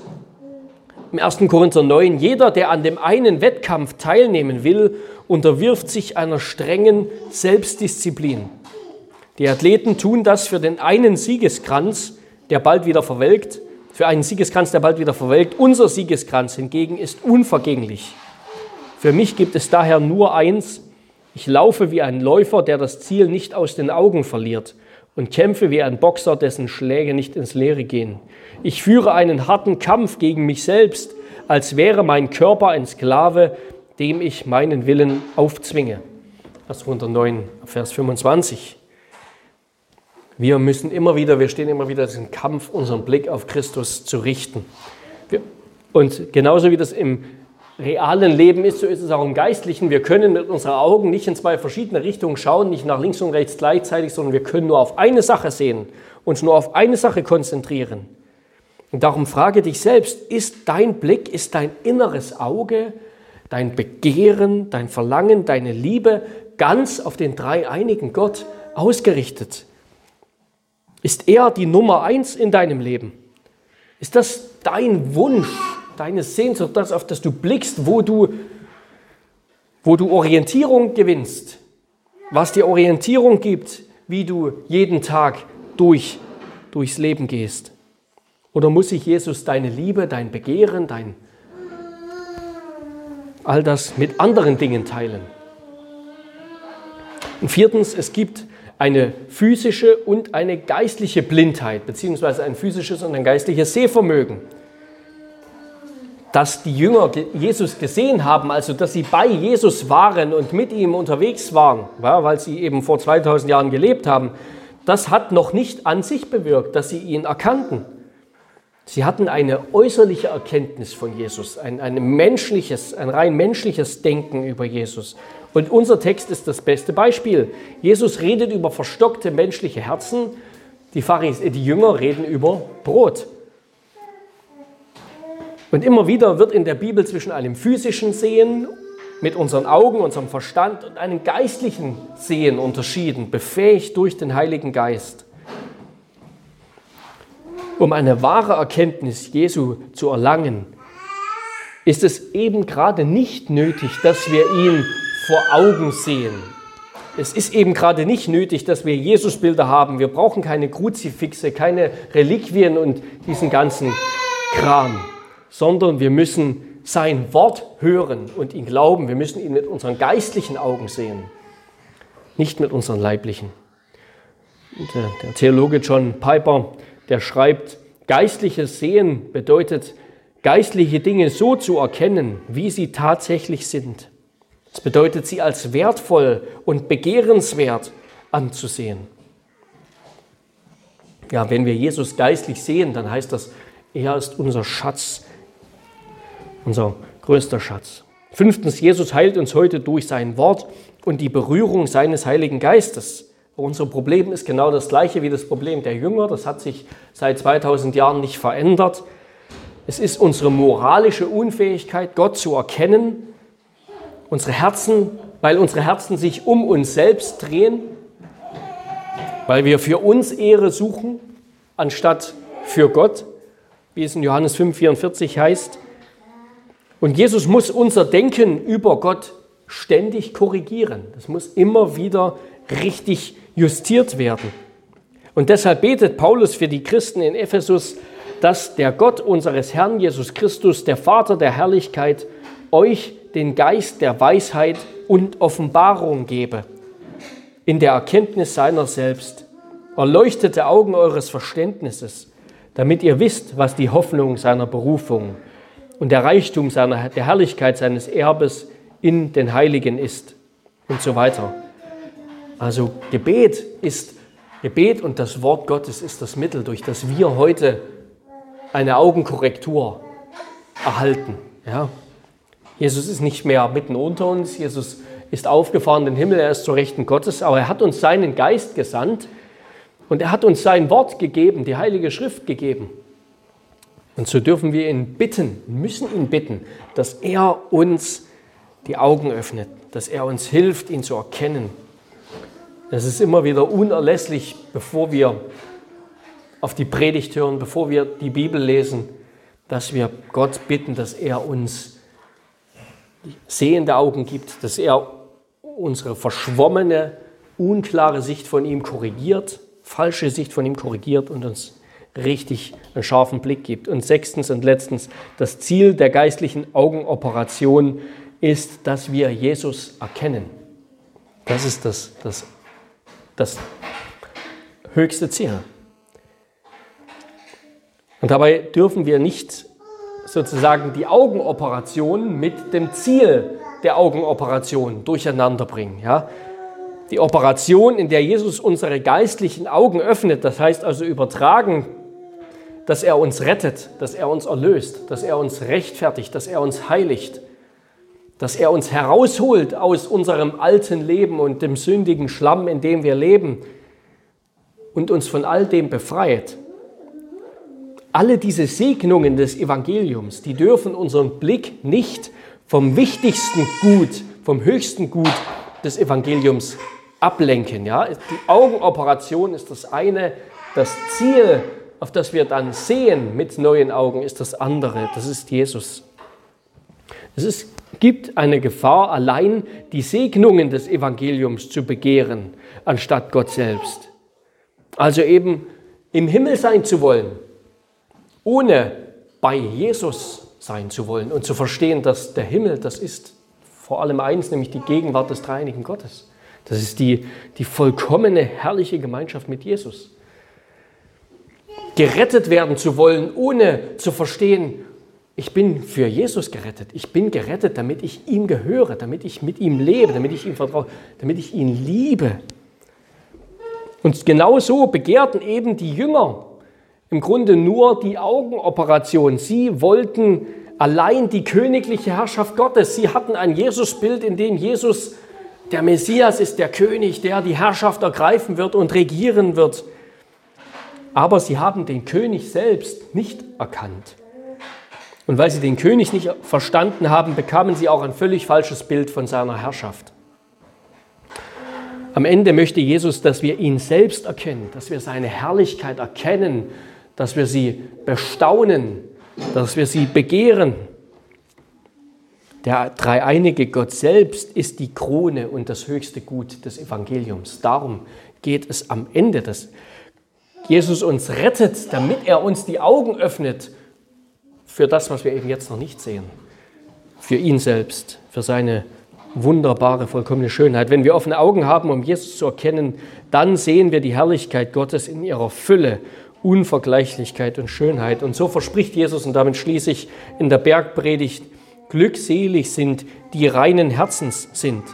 im 1. Korinther 9, jeder, der an dem einen Wettkampf teilnehmen will, unterwirft sich einer strengen Selbstdisziplin. Die Athleten tun das für den einen Siegeskranz, der bald wieder verwelkt, für einen Siegeskranz, der bald wieder verwelkt. Unser Siegeskranz hingegen ist unvergänglich. Für mich gibt es daher nur eins, ich laufe wie ein Läufer, der das Ziel nicht aus den Augen verliert und kämpfe wie ein Boxer, dessen Schläge nicht ins Leere gehen. Ich führe einen harten Kampf gegen mich selbst, als wäre mein Körper ein Sklave, dem ich meinen Willen aufzwinge. Das 109, Vers 25. Wir müssen immer wieder, wir stehen immer wieder diesen Kampf, unseren Blick auf Christus zu richten. Und genauso wie das im realen Leben ist, so ist es auch im Geistlichen. Wir können mit unseren Augen nicht in zwei verschiedene Richtungen schauen, nicht nach links und rechts gleichzeitig, sondern wir können nur auf eine Sache sehen, uns nur auf eine Sache konzentrieren. Und darum frage dich selbst, ist dein Blick, ist dein inneres Auge, dein Begehren, dein Verlangen, deine Liebe ganz auf den dreieinigen Gott ausgerichtet? Ist er die Nummer eins in deinem Leben? Ist das dein Wunsch, deine Sehnsucht, das, auf das du blickst, wo du, wo du Orientierung gewinnst, was dir Orientierung gibt, wie du jeden Tag durch, durchs Leben gehst? Oder muss sich Jesus deine Liebe, dein Begehren, dein all das mit anderen Dingen teilen? Und viertens, es gibt eine physische und eine geistliche Blindheit, beziehungsweise ein physisches und ein geistliches Sehvermögen. Dass die Jünger Jesus gesehen haben, also dass sie bei Jesus waren und mit ihm unterwegs waren, ja, weil sie eben vor 2000 Jahren gelebt haben, das hat noch nicht an sich bewirkt, dass sie ihn erkannten. Sie hatten eine äußerliche Erkenntnis von Jesus, ein, ein menschliches, ein rein menschliches Denken über Jesus. Und unser Text ist das beste Beispiel. Jesus redet über verstockte menschliche Herzen, die, Pharis, die Jünger reden über Brot. Und immer wieder wird in der Bibel zwischen einem physischen Sehen mit unseren Augen, unserem Verstand und einem geistlichen Sehen unterschieden, befähigt durch den Heiligen Geist. Um eine wahre Erkenntnis Jesu zu erlangen, ist es eben gerade nicht nötig, dass wir ihn vor Augen sehen. Es ist eben gerade nicht nötig, dass wir Jesusbilder haben. Wir brauchen keine Kruzifixe, keine Reliquien und diesen ganzen Kram, sondern wir müssen sein Wort hören und ihn glauben. Wir müssen ihn mit unseren geistlichen Augen sehen, nicht mit unseren leiblichen. Der, der Theologe John Piper, der schreibt, geistliches Sehen bedeutet, geistliche Dinge so zu erkennen, wie sie tatsächlich sind. Das bedeutet, sie als wertvoll und begehrenswert anzusehen. Ja, wenn wir Jesus geistlich sehen, dann heißt das, er ist unser Schatz, unser größter Schatz. Fünftens, Jesus heilt uns heute durch sein Wort und die Berührung seines Heiligen Geistes. Unser Problem ist genau das gleiche wie das Problem der Jünger. Das hat sich seit 2000 Jahren nicht verändert. Es ist unsere moralische Unfähigkeit, Gott zu erkennen unsere Herzen, weil unsere Herzen sich um uns selbst drehen, weil wir für uns Ehre suchen, anstatt für Gott, wie es in Johannes 5,44 heißt. Und Jesus muss unser Denken über Gott ständig korrigieren. Das muss immer wieder richtig justiert werden. Und deshalb betet Paulus für die Christen in Ephesus, dass der Gott unseres Herrn Jesus Christus, der Vater der Herrlichkeit, euch den Geist der Weisheit und Offenbarung gebe, in der Erkenntnis seiner selbst, erleuchtete Augen eures Verständnisses, damit ihr wisst, was die Hoffnung seiner Berufung und der Reichtum seiner, der Herrlichkeit seines Erbes in den Heiligen ist und so weiter. Also Gebet ist Gebet und das Wort Gottes ist das Mittel, durch das wir heute eine Augenkorrektur erhalten. Ja? Jesus ist nicht mehr mitten unter uns, Jesus ist aufgefahren in den Himmel, er ist zur Rechten Gottes, aber er hat uns seinen Geist gesandt und er hat uns sein Wort gegeben, die Heilige Schrift gegeben. Und so dürfen wir ihn bitten, müssen ihn bitten, dass er uns die Augen öffnet, dass er uns hilft, ihn zu erkennen. Es ist immer wieder unerlässlich, bevor wir auf die Predigt hören, bevor wir die Bibel lesen, dass wir Gott bitten, dass er uns sehende Augen gibt, dass er unsere verschwommene, unklare Sicht von ihm korrigiert, falsche Sicht von ihm korrigiert und uns richtig einen scharfen Blick gibt. Und sechstens und letztens, das Ziel der geistlichen Augenoperation ist, dass wir Jesus erkennen. Das ist das, das das höchste Ziel. Und dabei dürfen wir nicht sozusagen die Augenoperation mit dem Ziel der Augenoperation durcheinander bringen. Ja? Die Operation, in der Jesus unsere geistlichen Augen öffnet, das heißt also übertragen, dass er uns rettet, dass er uns erlöst, dass er uns rechtfertigt, dass er uns heiligt, dass er uns herausholt aus unserem alten Leben und dem sündigen Schlamm, in dem wir leben und uns von all dem befreit. Alle diese Segnungen des Evangeliums, die dürfen unseren Blick nicht vom wichtigsten Gut, vom höchsten Gut des Evangeliums ablenken. Ja? Die Augenoperation ist das eine, das Ziel, auf das wir dann sehen mit neuen Augen, ist das andere. Das ist Jesus. Es ist gibt eine Gefahr, allein die Segnungen des Evangeliums zu begehren, anstatt Gott selbst. Also eben im Himmel sein zu wollen, ohne bei Jesus sein zu wollen und zu verstehen, dass der Himmel, das ist vor allem eins, nämlich die Gegenwart des dreieinigen Gottes. Das ist die, die vollkommene, herrliche Gemeinschaft mit Jesus. Gerettet werden zu wollen, ohne zu verstehen, ich bin für Jesus gerettet. Ich bin gerettet, damit ich ihm gehöre, damit ich mit ihm lebe, damit ich ihm vertraue, damit ich ihn liebe. Und genau so begehrten eben die Jünger im Grunde nur die Augenoperation. Sie wollten allein die königliche Herrschaft Gottes. Sie hatten ein Jesusbild, in dem Jesus der Messias ist, der König, der die Herrschaft ergreifen wird und regieren wird. Aber sie haben den König selbst nicht erkannt. Und weil sie den König nicht verstanden haben, bekamen sie auch ein völlig falsches Bild von seiner Herrschaft. Am Ende möchte Jesus, dass wir ihn selbst erkennen, dass wir seine Herrlichkeit erkennen, dass wir sie bestaunen, dass wir sie begehren. Der dreieinige Gott selbst ist die Krone und das höchste Gut des Evangeliums. Darum geht es am Ende, dass Jesus uns rettet, damit er uns die Augen öffnet für das, was wir eben jetzt noch nicht sehen. Für ihn selbst, für seine wunderbare, vollkommene Schönheit. Wenn wir offene Augen haben, um Jesus zu erkennen, dann sehen wir die Herrlichkeit Gottes in ihrer Fülle, Unvergleichlichkeit und Schönheit. Und so verspricht Jesus, und damit schließe ich in der Bergpredigt, glückselig sind, die reinen Herzens sind,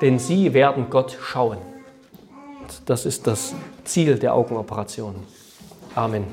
denn sie werden Gott schauen. Das ist das Ziel der Augenoperation. Amen.